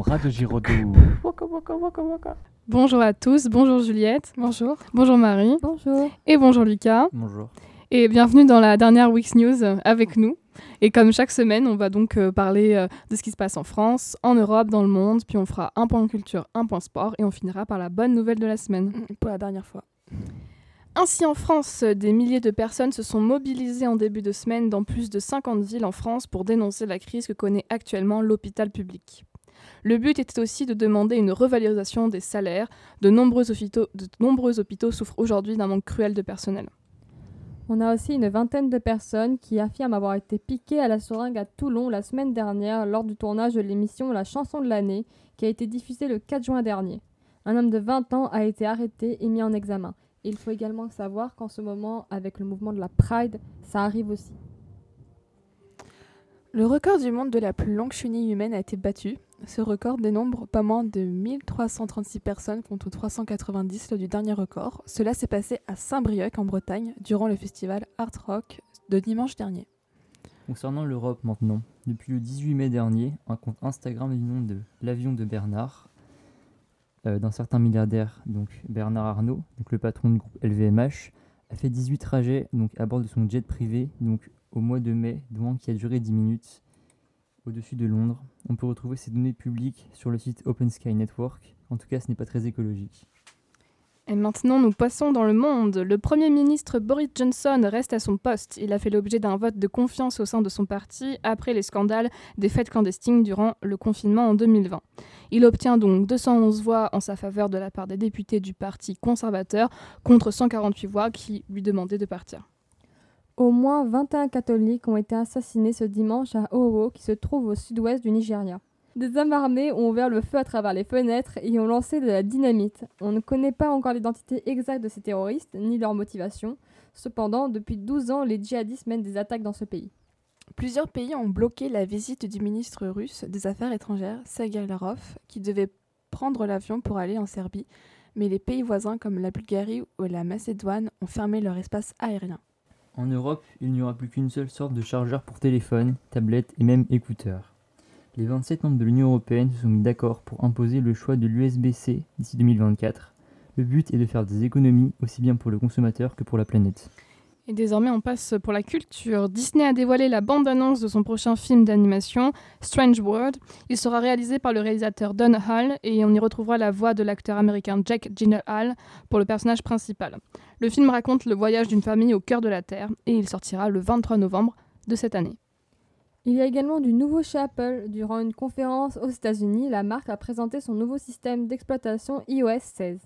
Radio Giraudoux. Bonjour à tous, bonjour Juliette. Bonjour. Bonjour Marie. Bonjour. Et bonjour Lucas. Bonjour. Et bienvenue dans la dernière Week's News avec nous. Et comme chaque semaine, on va donc euh, parler euh, de ce qui se passe en France, en Europe, dans le monde, puis on fera un point culture, un point sport, et on finira par la bonne nouvelle de la semaine. Mm, Pour la dernière fois. Ainsi en France, des milliers de personnes se sont mobilisées en début de semaine dans plus de 50 villes en France pour dénoncer la crise que connaît actuellement l'hôpital public. Le but était aussi de demander une revalorisation des salaires. De nombreux hôpitaux, de nombreux hôpitaux souffrent aujourd'hui d'un manque cruel de personnel. On a aussi une vingtaine de personnes qui affirment avoir été piquées à la seringue à Toulon la semaine dernière lors du tournage de l'émission La chanson de l'année qui a été diffusée le 4 juin dernier. Un homme de 20 ans a été arrêté et mis en examen. Il faut également savoir qu'en ce moment, avec le mouvement de la Pride, ça arrive aussi. Le record du monde de la plus longue chenille humaine a été battu. Ce record dénombre pas moins de 1336 personnes contre 390 lors du dernier record. Cela s'est passé à Saint-Brieuc en Bretagne durant le festival Art Rock de dimanche dernier. Concernant l'Europe maintenant, depuis le 18 mai dernier, un compte Instagram du nom de l'avion de Bernard, euh, d'un certain milliardaire, donc Bernard Arnault, donc le patron du groupe LVMH, a fait 18 trajets donc à bord de son jet privé, donc au mois de mai, dont qui a duré 10 minutes au-dessus de Londres. On peut retrouver ces données publiques sur le site Open Sky Network. En tout cas, ce n'est pas très écologique. Et maintenant, nous passons dans le monde. Le Premier ministre Boris Johnson reste à son poste. Il a fait l'objet d'un vote de confiance au sein de son parti après les scandales des fêtes clandestines durant le confinement en 2020. Il obtient donc 211 voix en sa faveur de la part des députés du Parti conservateur contre 148 voix qui lui demandaient de partir. Au moins 21 catholiques ont été assassinés ce dimanche à Owo, qui se trouve au sud-ouest du Nigeria. Des hommes armés ont ouvert le feu à travers les fenêtres et ont lancé de la dynamite. On ne connaît pas encore l'identité exacte de ces terroristes, ni leur motivation. Cependant, depuis 12 ans, les djihadistes mènent des attaques dans ce pays. Plusieurs pays ont bloqué la visite du ministre russe des Affaires étrangères, Sergei Lavrov, qui devait prendre l'avion pour aller en Serbie, mais les pays voisins comme la Bulgarie ou la Macédoine ont fermé leur espace aérien. En Europe, il n'y aura plus qu'une seule sorte de chargeur pour téléphone, tablette et même écouteurs. Les 27 membres de l'Union européenne se sont mis d'accord pour imposer le choix de l'USB-C d'ici 2024. Le but est de faire des économies aussi bien pour le consommateur que pour la planète. Et désormais, on passe pour la culture. Disney a dévoilé la bande-annonce de son prochain film d'animation, Strange World. Il sera réalisé par le réalisateur Don Hall et on y retrouvera la voix de l'acteur américain Jack Gyllenhaal pour le personnage principal. Le film raconte le voyage d'une famille au cœur de la Terre et il sortira le 23 novembre de cette année. Il y a également du nouveau chez Apple. Durant une conférence aux États-Unis, la marque a présenté son nouveau système d'exploitation iOS 16.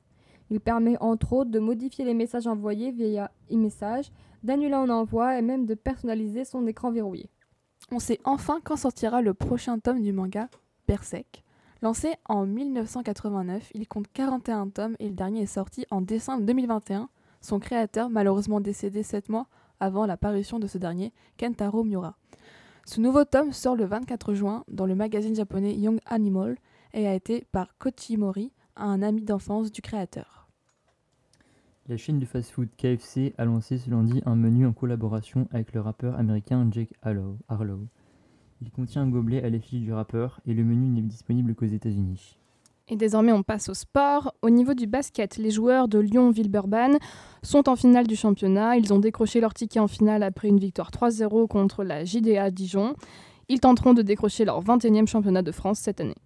Il permet entre autres de modifier les messages envoyés via e-message, d'annuler un envoi et même de personnaliser son écran verrouillé. On sait enfin quand sortira le prochain tome du manga, Berserk. Lancé en 1989, il compte 41 tomes et le dernier est sorti en décembre 2021. Son créateur, malheureusement décédé 7 mois avant la parution de ce dernier, Kentaro Miura. Ce nouveau tome sort le 24 juin dans le magazine japonais Young Animal et a été par Kochi Mori, un ami d'enfance du créateur. La chaîne de fast-food KFC a lancé ce lundi un menu en collaboration avec le rappeur américain Jake Harlow. Harlow. Il contient un gobelet à l'effigie du rappeur et le menu n'est disponible qu'aux États-Unis. Et désormais, on passe au sport. Au niveau du basket, les joueurs de Lyon-Villeurbanne sont en finale du championnat. Ils ont décroché leur ticket en finale après une victoire 3-0 contre la JDA Dijon. Ils tenteront de décrocher leur 21e championnat de France cette année.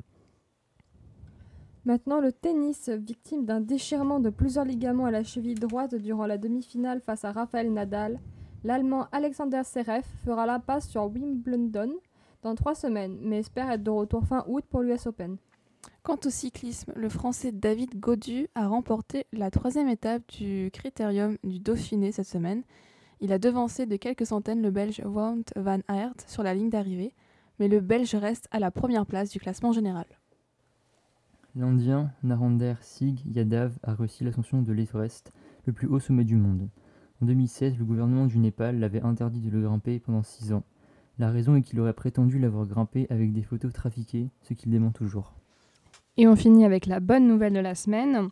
Maintenant, le tennis, victime d'un déchirement de plusieurs ligaments à la cheville droite durant la demi-finale face à Rafael Nadal, l'Allemand Alexander Zverev fera l'impasse sur Wimbledon dans trois semaines, mais espère être de retour fin août pour l'US Open. Quant au cyclisme, le Français David Gaudu a remporté la troisième étape du Critérium du Dauphiné cette semaine. Il a devancé de quelques centaines le Belge Wout van Aert sur la ligne d'arrivée, mais le Belge reste à la première place du classement général. L'Indien Narendra Singh Yadav a réussi l'ascension de l'Everest, le plus haut sommet du monde. En 2016, le gouvernement du Népal l'avait interdit de le grimper pendant 6 ans. La raison est qu'il aurait prétendu l'avoir grimpé avec des photos trafiquées, ce qu'il dément toujours. Et on finit avec la bonne nouvelle de la semaine.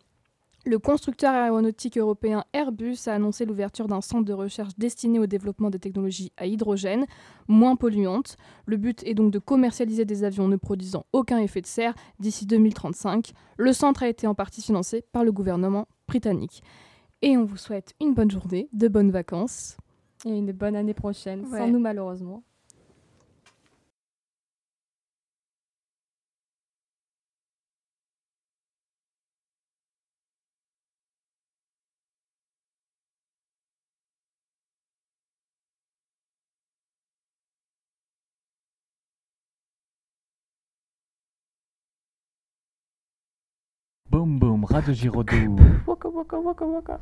Le constructeur aéronautique européen Airbus a annoncé l'ouverture d'un centre de recherche destiné au développement de technologies à hydrogène, moins polluantes. Le but est donc de commercialiser des avions ne produisant aucun effet de serre d'ici 2035. Le centre a été en partie financé par le gouvernement britannique. Et on vous souhaite une bonne journée, de bonnes vacances. Et une bonne année prochaine, Ouais. sans nous malheureusement. בום בום, רדיו ג'ירודו. וואקה וואקה וואקה וואקה.